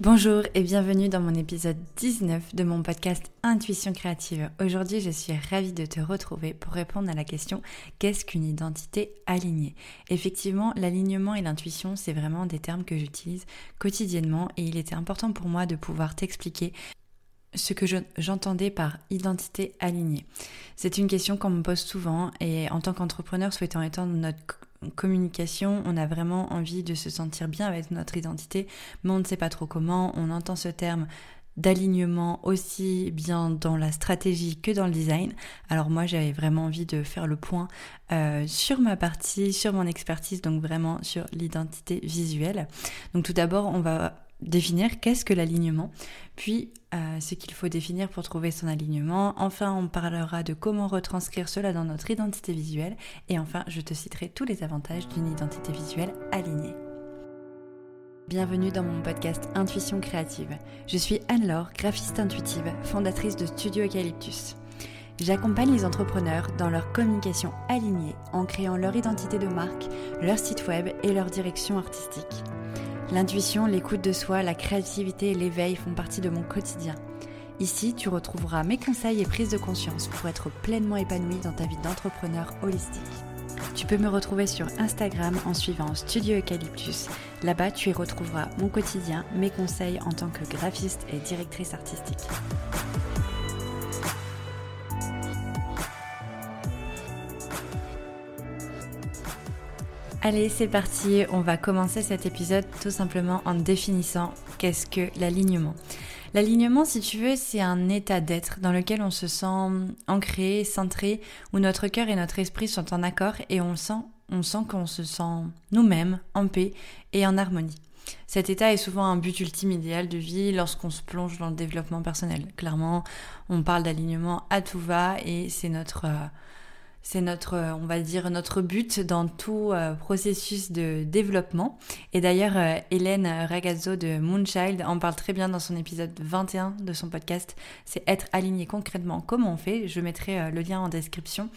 Bonjour et bienvenue dans mon épisode 19 de mon podcast Intuition créative. Aujourd'hui, je suis ravie de te retrouver pour répondre à la question qu'est-ce qu'une identité alignée? Effectivement, l'alignement et l'intuition, c'est vraiment des termes que j'utilise quotidiennement et il était important pour moi de pouvoir t'expliquer ce que j'entendais par identité alignée. C'est une question qu'on me pose souvent et en tant qu'entrepreneur souhaitant étendre notre communication, on a vraiment envie de se sentir bien avec notre identité, mais on ne sait pas trop comment. On entend ce terme d'alignement aussi bien dans la stratégie que dans le design. Alors moi j'avais vraiment envie de faire le point euh, sur ma partie, sur mon expertise, donc vraiment sur l'identité visuelle. Donc tout d'abord on va définir qu'est-ce que l'alignement, puis euh, ce qu'il faut définir pour trouver son alignement. Enfin, on parlera de comment retranscrire cela dans notre identité visuelle. Et enfin, je te citerai tous les avantages d'une identité visuelle alignée. Bienvenue dans mon podcast Intuition créative. Je suis Anne-Laure, graphiste intuitive, fondatrice de Studio Eucalyptus. J'accompagne les entrepreneurs dans leur communication alignée en créant leur identité de marque, leur site web et leur direction artistique. L'intuition, l'écoute de soi, la créativité et l'éveil font partie de mon quotidien. Ici, tu retrouveras mes conseils et prises de conscience pour être pleinement épanoui dans ta vie d'entrepreneur holistique. Tu peux me retrouver sur Instagram en suivant Studio Eucalyptus. Là-bas, tu y retrouveras mon quotidien, mes conseils en tant que graphiste et directrice artistique. Allez, c'est parti, on va commencer cet épisode tout simplement en définissant qu'est-ce que l'alignement. L'alignement, si tu veux, c'est un état d'être dans lequel on se sent ancré, centré, où notre cœur et notre esprit sont en accord et on sent, on sent qu'on se sent nous-mêmes en paix et en harmonie. Cet état est souvent un but ultime idéal de vie lorsqu'on se plonge dans le développement personnel. Clairement, on parle d'alignement à tout va et c'est notre euh, c'est notre, euh, on va dire, notre but dans tout euh, processus de développement. Et d'ailleurs, euh, Hélène Ragazzo de Moonchild en parle très bien dans son épisode 21 de son podcast. C'est être aligné concrètement. Comment on fait? Je mettrai le lien en description.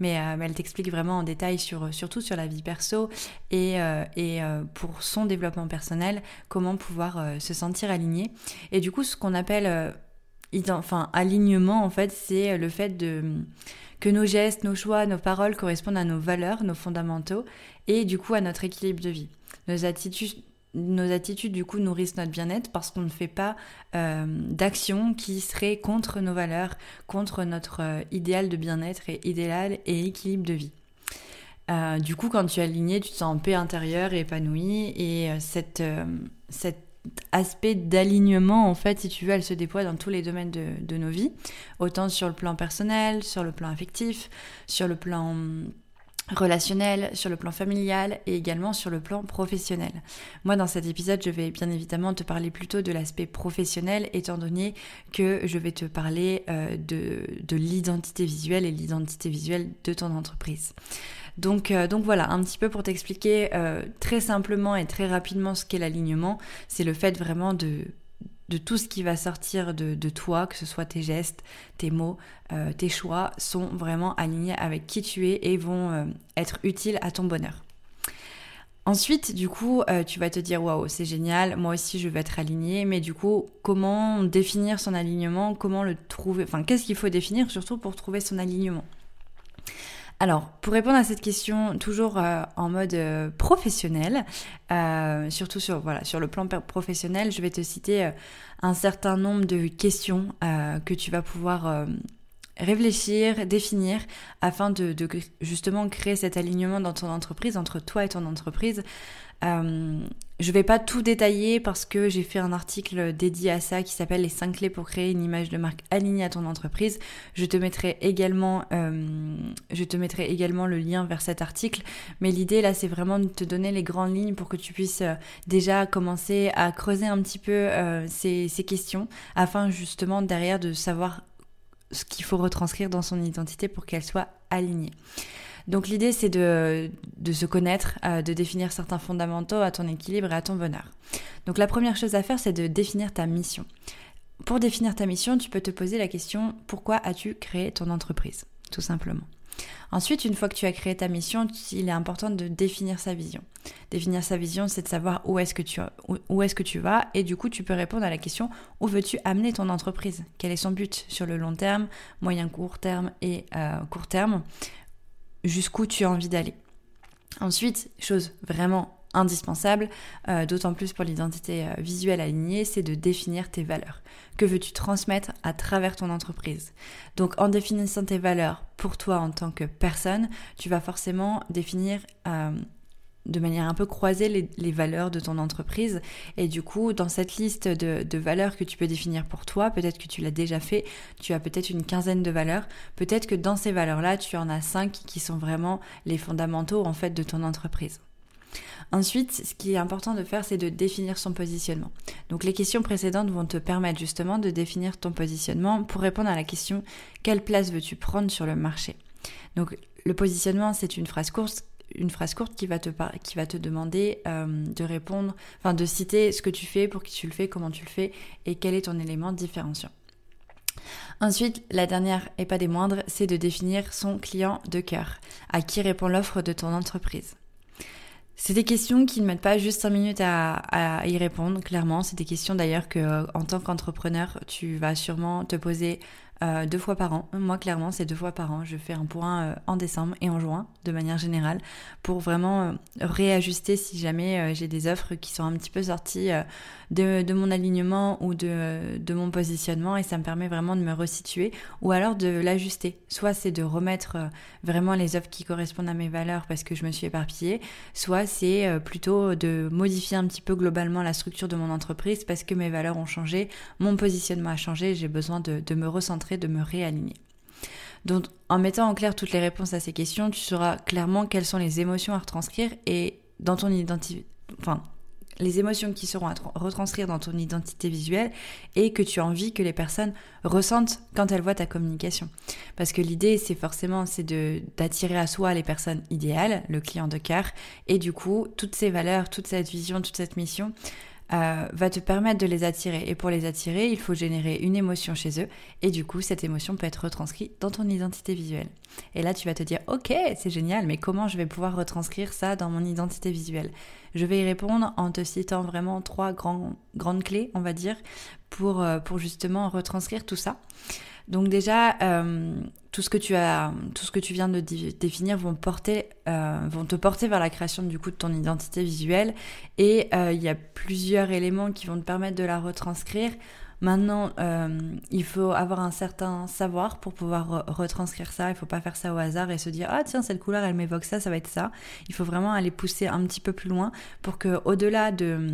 Mais, elle t'explique vraiment en détail sur, surtout sur la vie perso et, et pour son développement personnel, comment pouvoir se sentir aligné. Et du coup, ce qu'on appelle enfin alignement en fait c'est le fait de que nos gestes, nos choix, nos paroles correspondent à nos valeurs, nos fondamentaux et du coup à notre équilibre de vie. Nos attitudes nos attitudes du coup nourrissent notre bien-être parce qu'on ne fait pas euh, d'actions qui seraient contre nos valeurs, contre notre euh, idéal de bien-être et idéal et équilibre de vie. Euh, du coup, quand tu es aligné, tu te sens en paix intérieure et épanoui et cette, cette aspect d'alignement, en fait, si tu veux, elle se déploie dans tous les domaines de, nos vies, autant sur le plan personnel, sur le plan affectif, sur le plan hum, relationnel, sur le plan familial et également sur le plan professionnel. Moi, dans cet épisode, je vais bien évidemment te parler plutôt de l'aspect professionnel, étant donné que je vais te parler euh, de, de l'identité visuelle et l'identité visuelle de ton entreprise. Donc, euh, donc voilà, un petit peu pour t'expliquer euh, très simplement et très rapidement ce qu'est l'alignement, c'est le fait vraiment de de tout ce qui va sortir de, toi, que ce soit tes gestes, tes mots, euh, tes choix, sont vraiment alignés avec qui tu es et vont être utiles à ton bonheur. Ensuite, du coup, tu vas te dire waouh, c'est génial, moi aussi je veux être aligné, mais du coup, comment définir son alignement, comment le trouver, enfin, qu'est-ce qu'il faut définir surtout pour trouver son alignement? Alors, pour répondre à cette question, toujours euh, en mode euh, professionnel, euh, surtout sur, voilà, sur le plan professionnel, je vais te citer un certain nombre de questions que tu vas pouvoir réfléchir, définir, afin de, justement créer cet alignement dans ton entreprise, entre toi et ton entreprise. Euh, je vais pas tout détailler parce que j'ai fait un article dédié à ça qui s'appelle les 5 clés pour créer une image de marque alignée à ton entreprise. Je te mettrai également, euh, je te mettrai également le lien vers cet article. Mais l'idée là, c'est vraiment de te donner les grandes lignes pour que tu puisses euh, déjà commencer à creuser un petit peu ces questions afin justement derrière de savoir ce qu'il faut retranscrire dans son identité pour qu'elle soit alignée. Donc l'idée c'est de, se connaître, euh, de définir certains fondamentaux à ton équilibre et à ton bonheur. Donc la première chose à faire c'est de définir ta mission. Pour définir ta mission, tu peux te poser la question pourquoi as-tu créé ton entreprise? Tout simplement. Ensuite, une fois que tu as créé ta mission, il est important de définir sa vision. Définir sa vision, c'est de savoir où est-ce que tu vas et du coup, tu peux répondre à la question où veux-tu amener ton entreprise? Quel est son but sur le long terme, moyen court terme et euh, court terme? Jusqu'où tu as envie d'aller? Ensuite, chose vraiment indispensable, euh, d'autant plus pour l'identité euh, visuelle alignée, c'est de définir tes valeurs. Que veux-tu transmettre à travers ton entreprise? Donc en définissant tes valeurs pour toi en tant que personne, tu vas forcément définir euh, de manière un peu croisée les, valeurs de ton entreprise. Et du coup, dans cette liste de, de valeurs que tu peux définir pour toi, peut-être que tu l'as déjà fait, tu as peut-être une quinzaine de valeurs. Peut-être que dans ces valeurs-là, tu en as cinq qui sont vraiment les fondamentaux en fait de ton entreprise. Ensuite, ce qui est important de faire, c'est de définir son positionnement. Donc les questions précédentes vont te permettre justement de définir ton positionnement pour répondre à la question quelle place veux-tu prendre sur le marché? Donc le positionnement, c'est une phrase courte qui va te, qui te demander euh, de répondre, enfin de citer ce que tu fais, pour qui tu le fais, comment tu le fais et quel est ton élément différenciant. Ensuite, la dernière et pas des moindres, c'est de définir son client de cœur, à qui répond l'offre de ton entreprise. C'est des questions qui ne mettent pas juste 5 minutes à, y répondre, clairement. C'est des questions d'ailleurs que, euh, en tant qu'entrepreneur, tu vas sûrement te poser euh, deux fois par an. Moi, clairement, c'est deux fois par an. Je fais un point euh, en décembre et en juin, de manière générale, pour vraiment réajuster si jamais j'ai des offres qui sont un petit peu sorties de, mon alignement ou de, de, mon positionnement et ça me permet vraiment de me resituer ou alors de l'ajuster. Soit c'est de remettre euh, vraiment les offres qui correspondent à mes valeurs parce que je me suis éparpillée, soit c'est euh, plutôt de modifier un petit peu globalement la structure de mon entreprise parce que mes valeurs ont changé, mon positionnement a changé, j'ai besoin de, de me recentrer, de me réaligner. Donc, en mettant en clair toutes les réponses à ces questions, tu sauras clairement quelles sont les émotions à retranscrire et dans ton identité, enfin, les émotions qui seront à retranscrire dans ton identité visuelle et que tu as envie que les personnes ressentent quand elles voient ta communication. Parce que l'idée, c'est forcément c'est de d'attirer à soi les personnes idéales, le client de cœur, et du coup, toutes ces valeurs, toute cette vision, toute cette mission, euh, va te permettre de les attirer. Et pour les attirer, il faut générer une émotion chez eux. Et du coup, cette émotion peut être retranscrite dans ton identité visuelle. Et là, tu vas te dire, ok, c'est génial, mais comment je vais pouvoir retranscrire ça dans mon identité visuelle? Je vais y répondre en te citant vraiment trois grandes clés, on va dire, pour, euh, pour justement retranscrire tout ça. Donc déjà, euh, tout ce que tu as, tout ce que tu viens de définir vont porter, euh, vont te porter vers la création du coup de ton identité visuelle. Et euh, il y a plusieurs éléments qui vont te permettre de la retranscrire. Maintenant, il faut avoir un certain savoir pour pouvoir retranscrire ça. Il ne faut pas faire ça au hasard et se dire ah tiens cette couleur elle m'évoque ça, ça va être ça. Il faut vraiment aller pousser un petit peu plus loin pour que au-delà de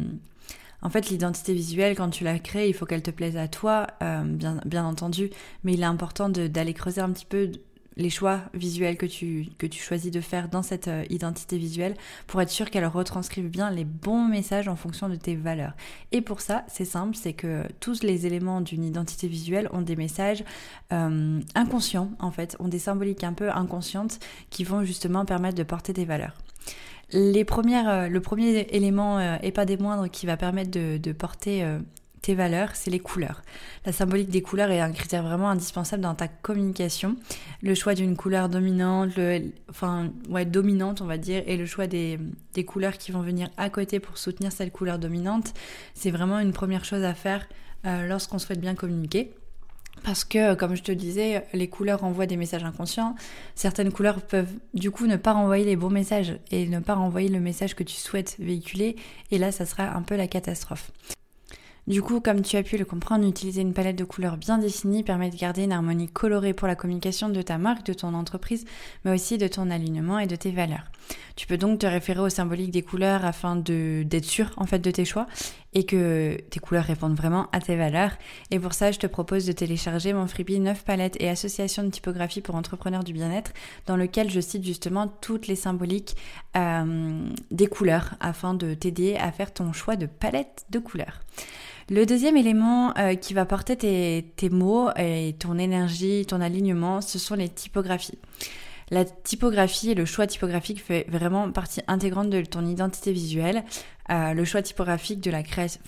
en fait, l'identité visuelle, quand tu la crées, il faut qu'elle te plaise à toi, euh, bien, entendu, mais il est important d'aller creuser un petit peu les choix visuels que tu, que choisis de faire dans cette euh, identité visuelle pour être sûr qu'elle retranscrive bien les bons messages en fonction de tes valeurs. Et pour ça, c'est simple, c'est que tous les éléments d'une identité visuelle ont des messages euh, inconscients, en fait, ont des symboliques un peu inconscientes qui vont justement permettre de porter des valeurs. Les premières, euh, le premier élément, euh, et pas des moindres, qui va permettre de, porter euh, tes valeurs, c'est les couleurs. La symbolique des couleurs est un critère vraiment indispensable dans ta communication. Le choix d'une couleur dominante, enfin ouais dominante on va dire, et le choix des, des, couleurs qui vont venir à côté pour soutenir cette couleur dominante, c'est vraiment une première chose à faire lorsqu'on souhaite bien communiquer. Parce que, comme je te disais, les couleurs envoient des messages inconscients. Certaines couleurs peuvent du coup ne pas renvoyer les bons messages et ne pas renvoyer le message que tu souhaites véhiculer. Et là, ça sera un peu la catastrophe. Du coup, comme tu as pu le comprendre, utiliser une palette de couleurs bien définie permet de garder une harmonie colorée pour la communication de ta marque, de ton entreprise, mais aussi de ton alignement et de tes valeurs. Tu peux donc te référer au symbolique des couleurs afin d'être sûr en fait de tes choix et que tes couleurs répondent vraiment à tes valeurs. Et pour ça, je te propose de télécharger mon freebie 9 palettes et associations de typographie pour entrepreneurs du bien-être, dans lequel je cite justement toutes les symboliques euh, des couleurs afin de t'aider à faire ton choix de palette de couleurs. Le deuxième élément euh, qui va porter tes, mots et ton énergie, ton alignement, ce sont les typographies. La typographie et le choix typographique fait vraiment partie intégrante de ton identité visuelle. Euh, le choix typographique de la création,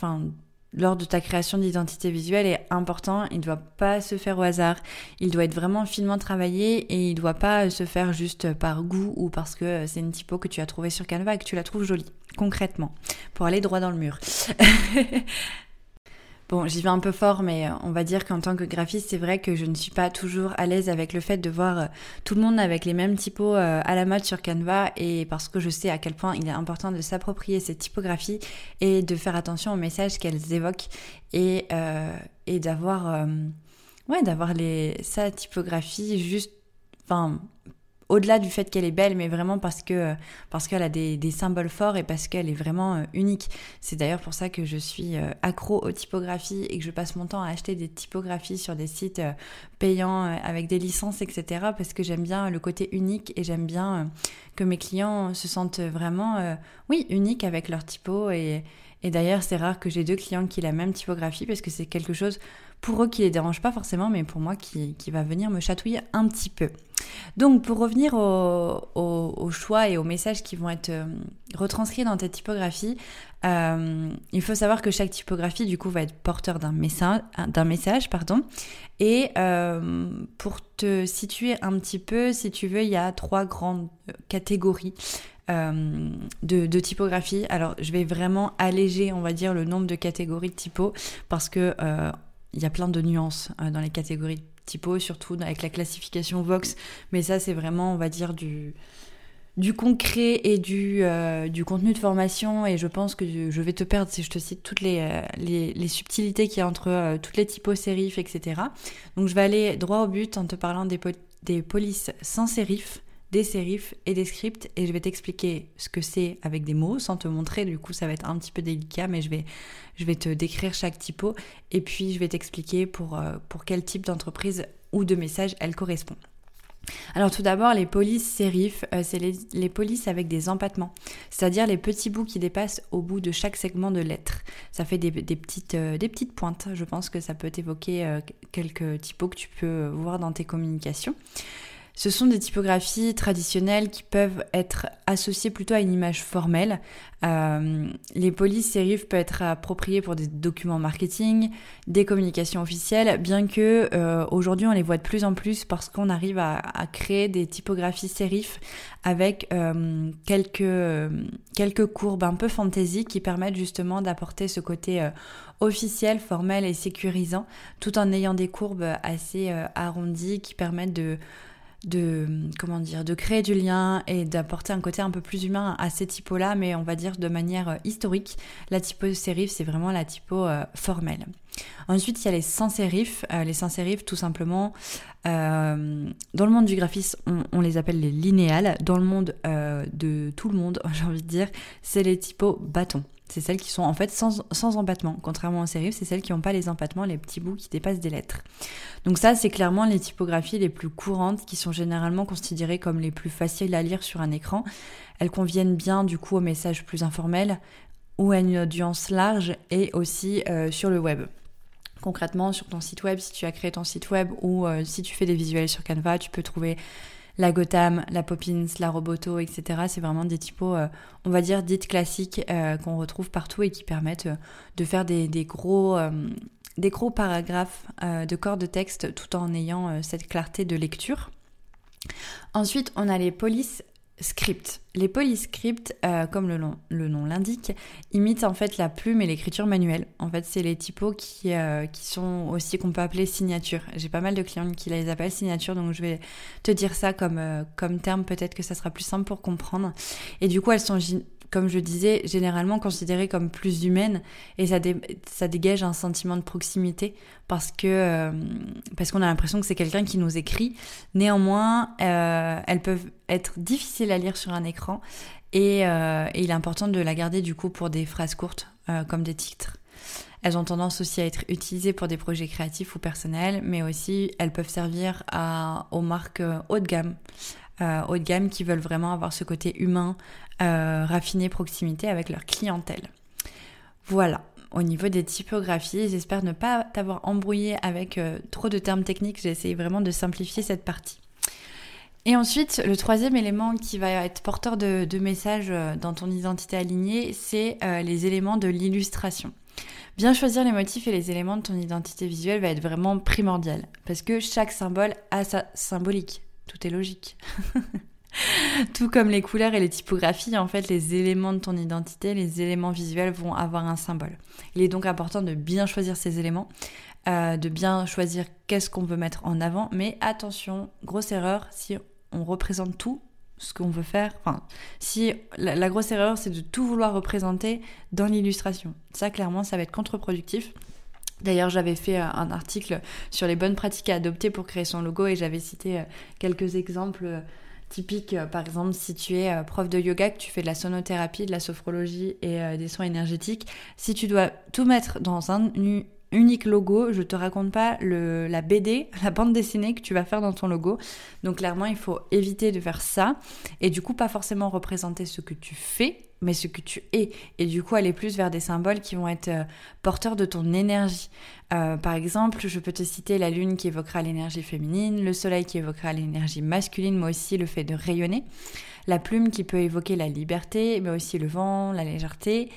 lors de ta création d'identité visuelle est important. Il ne doit pas se faire au hasard. Il doit être vraiment finement travaillé et il ne doit pas se faire juste par goût ou parce que c'est une typo que tu as trouvée sur Canva et que tu la trouves jolie, concrètement, pour aller droit dans le mur. Bon, j'y vais un peu fort, mais euh, on va dire qu'en tant que graphiste, c'est vrai que je ne suis pas toujours à l'aise avec le fait de voir euh, tout le monde avec les mêmes typos euh, à la mode sur Canva et parce que je sais à quel point il est important de s'approprier ces typographies et de faire attention aux messages qu'elles évoquent et, et d'avoir ouais, d'avoir les sa typographie juste enfin au-delà du fait qu'elle est belle, mais vraiment parce que parce qu'elle a des, symboles forts et parce qu'elle est vraiment euh, unique. C'est d'ailleurs pour ça que je suis euh, accro aux typographies et que je passe mon temps à acheter des typographies sur des sites euh, payants avec des licences, etc. Parce que j'aime bien le côté unique et j'aime bien que mes clients se sentent vraiment, oui, uniques avec leur typo et et d'ailleurs, c'est rare que j'ai deux clients qui aient la même typographie parce que c'est quelque chose pour eux qui les dérange pas forcément, mais pour moi qui, qui va venir me chatouiller un petit peu. Donc pour revenir au, choix et aux messages qui vont être euh, retranscrits dans ta typographie, euh, il faut savoir que chaque typographie du coup va être porteur d'un message, d'un message pardon. Et euh, pour te situer un petit peu, si tu veux, il y a trois grandes catégories. de, de, typographie. Alors, je vais vraiment alléger, on va dire, le nombre de catégories de typo parce que il y a plein de nuances dans les catégories typo, surtout avec la classification Vox. Mais ça, c'est vraiment, on va dire, du, du concret et du, euh, du contenu de formation. Et je pense que je vais te perdre si je te cite toutes les, euh, subtilités qu'il y a entre euh, toutes les typos, sérifs, etc. Donc je vais aller droit au but en te parlant des, des polices sans sérifs des sérifs et des scripts et je vais t'expliquer ce que c'est avec des mots sans te montrer du coup ça va être un petit peu délicat mais je vais te décrire chaque typo et puis je vais t'expliquer pour, euh, pour quel type d'entreprise ou de message elle correspond. Alors tout d'abord, les polices sérifs, euh, c'est les, polices avec des empattements, c'est-à-dire les petits bouts qui dépassent au bout de chaque segment de lettre. Ça fait des, petites, euh, des petites pointes, je pense que ça peut évoquer quelques typos que tu peux voir dans tes communications. Ce sont des typographies traditionnelles qui peuvent être associées plutôt à une image formelle. Euh, les polices sérifs peuvent être appropriées pour des documents marketing, des communications officielles, bien que euh, aujourd'hui on les voit de plus en plus parce qu'on arrive à, créer des typographies sérifs avec euh, quelques, quelques courbes un peu fantasy qui permettent justement d'apporter ce côté officiel, formel et sécurisant, tout en ayant des courbes assez arrondies qui permettent de de comment dire de créer du lien et d'apporter un côté un peu plus humain à ces typos là mais on va dire de manière euh, historique. La typo sérif c'est vraiment la typo euh, formelle. Ensuite il y a les sans sérifs euh, les sans sérifs tout simplement dans le monde du graphisme on, les appelle les linéales. Dans le monde de tout le monde j'ai envie de dire c'est les typos bâtons c'est celles qui sont en fait sans, sans empattement. Contrairement aux sérifs, c'est celles qui n'ont pas les empattements, les petits bouts qui dépassent des lettres. Donc ça, c'est clairement les typographies les plus courantes qui sont généralement considérées comme les plus faciles à lire sur un écran. Elles conviennent bien du coup aux messages plus informels ou à une audience large et aussi euh, sur le web. Concrètement, sur ton site web, si tu as créé ton site web ou euh, si tu fais des visuels sur Canva, tu peux trouver la Gotham, la Poppins, la Roboto, etc. C'est vraiment des typos, euh, on va dire, dites classiques euh, qu'on retrouve partout et qui permettent euh, de faire des, gros, des gros paragraphes de corps de texte tout en ayant cette clarté de lecture. Ensuite, on a les polices script. Les polyscripts, euh, comme le, nom l'indique, imitent en fait la plume et l'écriture manuelle. En fait, c'est les typos qui, euh, sont aussi qu'on peut appeler signature. J'ai pas mal de clients qui les appellent signature, donc je vais te dire ça comme, euh, comme terme, peut-être que ça sera plus simple pour comprendre. Et du coup, elles sont comme je disais, généralement considérées comme plus humaines et ça, dégage un sentiment de proximité parce que euh, parce qu'on a l'impression que c'est quelqu'un qui nous écrit. Néanmoins, euh, elles peuvent être difficiles à lire sur un écran et, euh, et, il est important de la garder du coup pour des phrases courtes comme des titres. Elles ont tendance aussi à être utilisées pour des projets créatifs ou personnels, mais aussi elles peuvent servir aux marques haut de gamme euh, haut de gamme qui veulent vraiment avoir ce côté humain, euh, raffiné, proximité avec leur clientèle. Voilà, au niveau des typographies, j'espère ne pas t'avoir embrouillé avec euh, trop de termes techniques, j'ai essayé vraiment de simplifier cette partie. Et ensuite, le troisième élément qui va être porteur de, de messages dans ton identité alignée, c'est les éléments de l'illustration. Bien choisir les motifs et les éléments de ton identité visuelle va être vraiment primordial parce que chaque symbole a sa symbolique. Tout est logique. Tout comme les couleurs et les typographies, en fait, les éléments de ton identité, les éléments visuels vont avoir un symbole. Il est donc important de bien choisir ces éléments, euh, de bien choisir qu'est-ce qu'on veut mettre en avant. Mais attention, grosse erreur, si on représente tout, ce qu'on veut faire. Enfin, si la, grosse erreur, c'est de tout vouloir représenter dans l'illustration. Ça, clairement, ça va être contre-productif. D'ailleurs, j'avais fait euh, un article sur les bonnes pratiques à adopter pour créer son logo et j'avais cité euh, quelques exemples euh, typiques. Par exemple, si tu es prof de yoga, que tu fais de la sonothérapie, de la sophrologie et des soins énergétiques, si tu dois tout mettre dans un, unique logo. Je te raconte pas la BD, la bande dessinée que tu vas faire dans ton logo. Donc clairement, il faut éviter de faire ça. Et du coup, pas forcément représenter ce que tu fais, mais ce que tu es. Et du coup, aller plus vers des symboles qui vont être euh, porteurs de ton énergie. Euh, par exemple, je peux te citer la lune qui évoquera l'énergie féminine, le soleil qui évoquera l'énergie masculine, mais aussi le fait de rayonner, la plume qui peut évoquer la liberté, mais aussi le vent, la légèreté,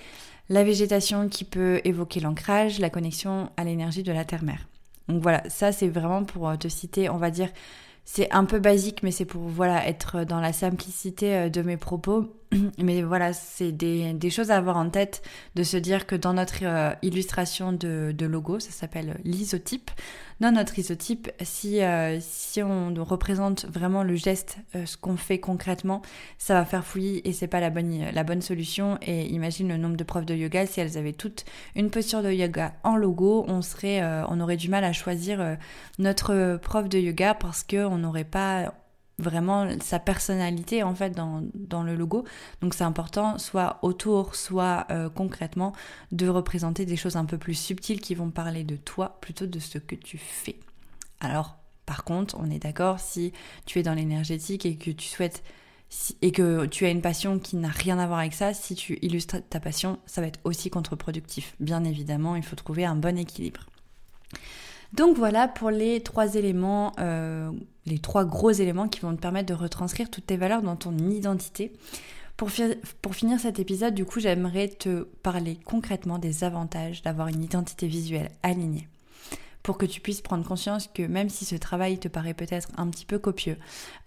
la végétation qui peut évoquer l'ancrage, la connexion à l'énergie de la terre-mère. Donc voilà, ça c'est vraiment pour euh, te citer, on va dire, c'est un peu basique, mais c'est pour voilà être dans la simplicité de mes propos. Mais voilà, c'est des, choses à avoir en tête, de se dire que dans notre euh, illustration de, logo, ça s'appelle l'isotype, dans notre isotype, si, euh, on représente vraiment le geste, euh, ce qu'on fait concrètement, ça va faire fouillis et c'est pas la bonne, solution. Et imagine le nombre de profs de yoga, si elles avaient toutes une posture de yoga en logo, on serait, on aurait du mal à choisir notre prof de yoga parce qu'on n'aurait pas vraiment sa personnalité en fait dans, dans le logo. Donc c'est important, soit autour, soit euh, concrètement, de représenter des choses un peu plus subtiles qui vont parler de toi plutôt de ce que tu fais. Alors, par contre, on est d'accord, si tu es dans l'énergétique et que tu souhaites et que tu as une passion qui n'a rien à voir avec ça, si tu illustres ta passion, ça va être aussi contre-productif. Bien évidemment, il faut trouver un bon équilibre. Donc voilà pour les trois éléments, euh, les trois gros éléments qui vont te permettre de retranscrire toutes tes valeurs dans ton identité. Pour, finir cet épisode, du coup, j'aimerais te parler concrètement des avantages d'avoir une identité visuelle alignée pour que tu puisses prendre conscience que même si ce travail te paraît peut-être un petit peu copieux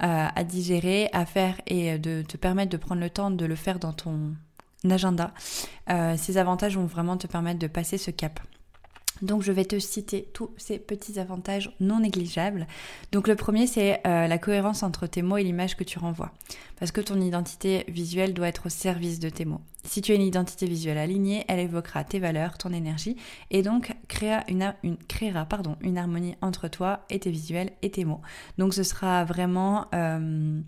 euh, à digérer, à faire et de te permettre de prendre le temps de le faire dans ton agenda, euh, ces avantages vont vraiment te permettre de passer ce cap. Donc je vais te citer tous ces petits avantages non négligeables. Donc le premier c'est euh, la cohérence entre tes mots et l'image que tu renvoies. Parce que ton identité visuelle doit être au service de tes mots. Si tu as une identité visuelle alignée, elle évoquera tes valeurs, ton énergie et donc créera une, harmonie entre toi et tes visuels et tes mots. Donc ce sera vraiment euh,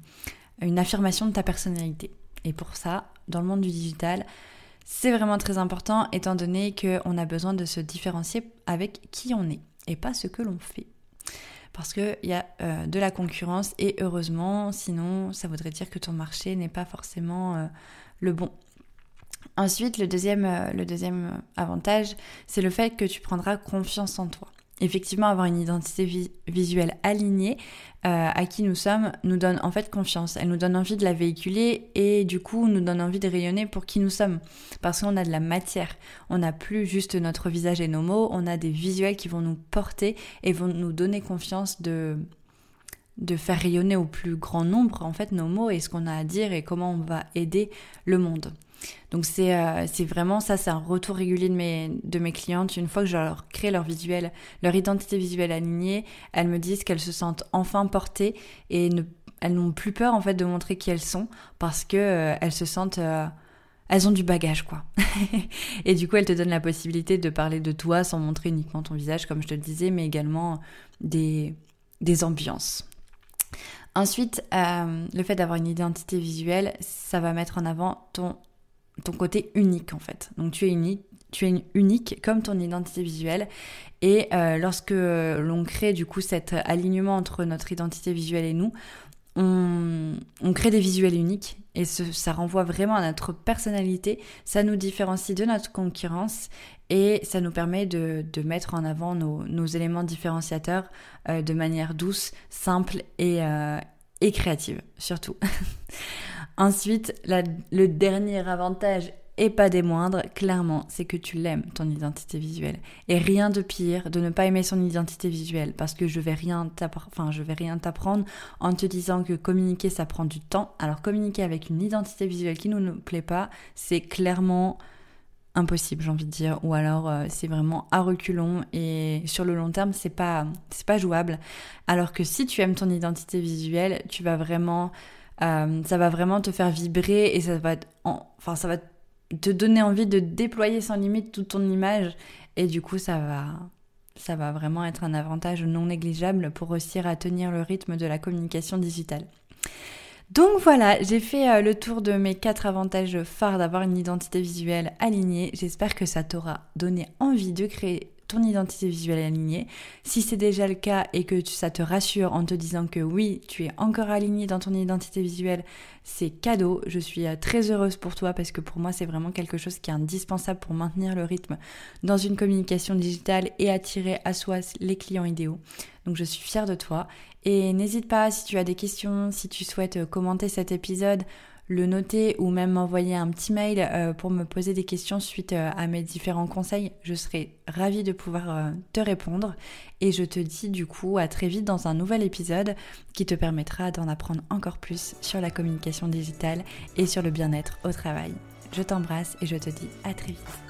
une affirmation de ta personnalité. Et pour ça, dans le monde du digital, c'est vraiment très important étant donné qu'on a besoin de se différencier avec qui on est et pas ce que l'on fait. Parce qu'il y a euh, de la concurrence et heureusement, sinon ça voudrait dire que ton marché n'est pas forcément euh, le bon. Ensuite, euh, le deuxième avantage, c'est le fait que tu prendras confiance en toi effectivement avoir une identité visuelle alignée euh, à qui nous sommes nous donne en fait confiance. Elle nous donne envie de la véhiculer et du coup nous donne envie de rayonner pour qui nous sommes. Parce qu'on a de la matière. On n'a plus juste notre visage et nos mots, on a des visuels qui vont nous porter et vont nous donner confiance de de faire rayonner au plus grand nombre en fait nos mots et ce qu'on a à dire et comment on va aider le monde. Donc euh, c'est vraiment ça, c'est un retour régulier de mes, de clientes. Une fois que je leur crée leur visuel, leur identité visuelle alignée, elles me disent qu'elles se sentent enfin portées et elles n'ont plus peur en fait de montrer qui elles sont parce que euh, elles se sentent euh, elles ont du bagage quoi. et du coup, elles te donnent la possibilité de parler de toi sans montrer uniquement ton visage comme je te le disais, mais également des ambiances. Ensuite, le fait d'avoir une identité visuelle, ça va mettre en avant ton ton côté unique en fait. Donc tu es unique, tu es unique comme ton identité visuelle. Et euh, lorsque l'on crée du coup cet alignement entre notre identité visuelle et nous, on, crée des visuels uniques et ça renvoie vraiment à notre personnalité. Ça nous différencie de notre concurrence et ça nous permet de, mettre en avant nos, éléments différenciateurs euh, de manière douce, simple et, euh, et créative surtout. Ensuite, le dernier avantage et pas des moindres, clairement, c'est que tu l'aimes, ton identité visuelle. Et rien de pire de ne pas aimer son identité visuelle, parce que je vais rien vais rien t'apprendre en te disant que communiquer, ça prend du temps. Alors communiquer avec une identité visuelle qui ne nous plaît pas, c'est clairement impossible, j'ai envie de dire, ou alors euh, c'est vraiment à reculons et sur le long terme, c'est pas c'est pas jouable. Alors que si tu aimes ton identité visuelle, tu vas vraiment euh, ça va vraiment te faire vibrer et ça va te donner envie de déployer sans limite toute ton image et du coup ça va ça va vraiment être un avantage non négligeable pour réussir à tenir le rythme de la communication digitale. Donc voilà, j'ai fait euh, le tour de mes quatre avantages phares d'avoir une identité visuelle alignée. J'espère que ça t'aura donné envie de créer ton identité visuelle alignée. Si c'est déjà le cas et que ça te rassure en te disant que oui, tu es encore aligné dans ton identité visuelle, c'est cadeau. Je suis euh, très heureuse pour toi parce que pour moi, c'est vraiment quelque chose qui est indispensable pour maintenir le rythme dans une communication digitale et attirer à soi les clients idéaux. Donc je suis fière de toi et n'hésite pas si tu as des questions, si tu souhaites euh, commenter cet épisode, le noter ou même m'envoyer un petit mail euh, pour me poser des questions suite euh, à mes différents conseils. Je serai ravie de pouvoir te répondre et je te dis du coup à très vite dans un nouvel épisode qui te permettra d'en apprendre encore plus sur la communication digitale et sur le bien-être au travail. Je t'embrasse et je te dis à très vite.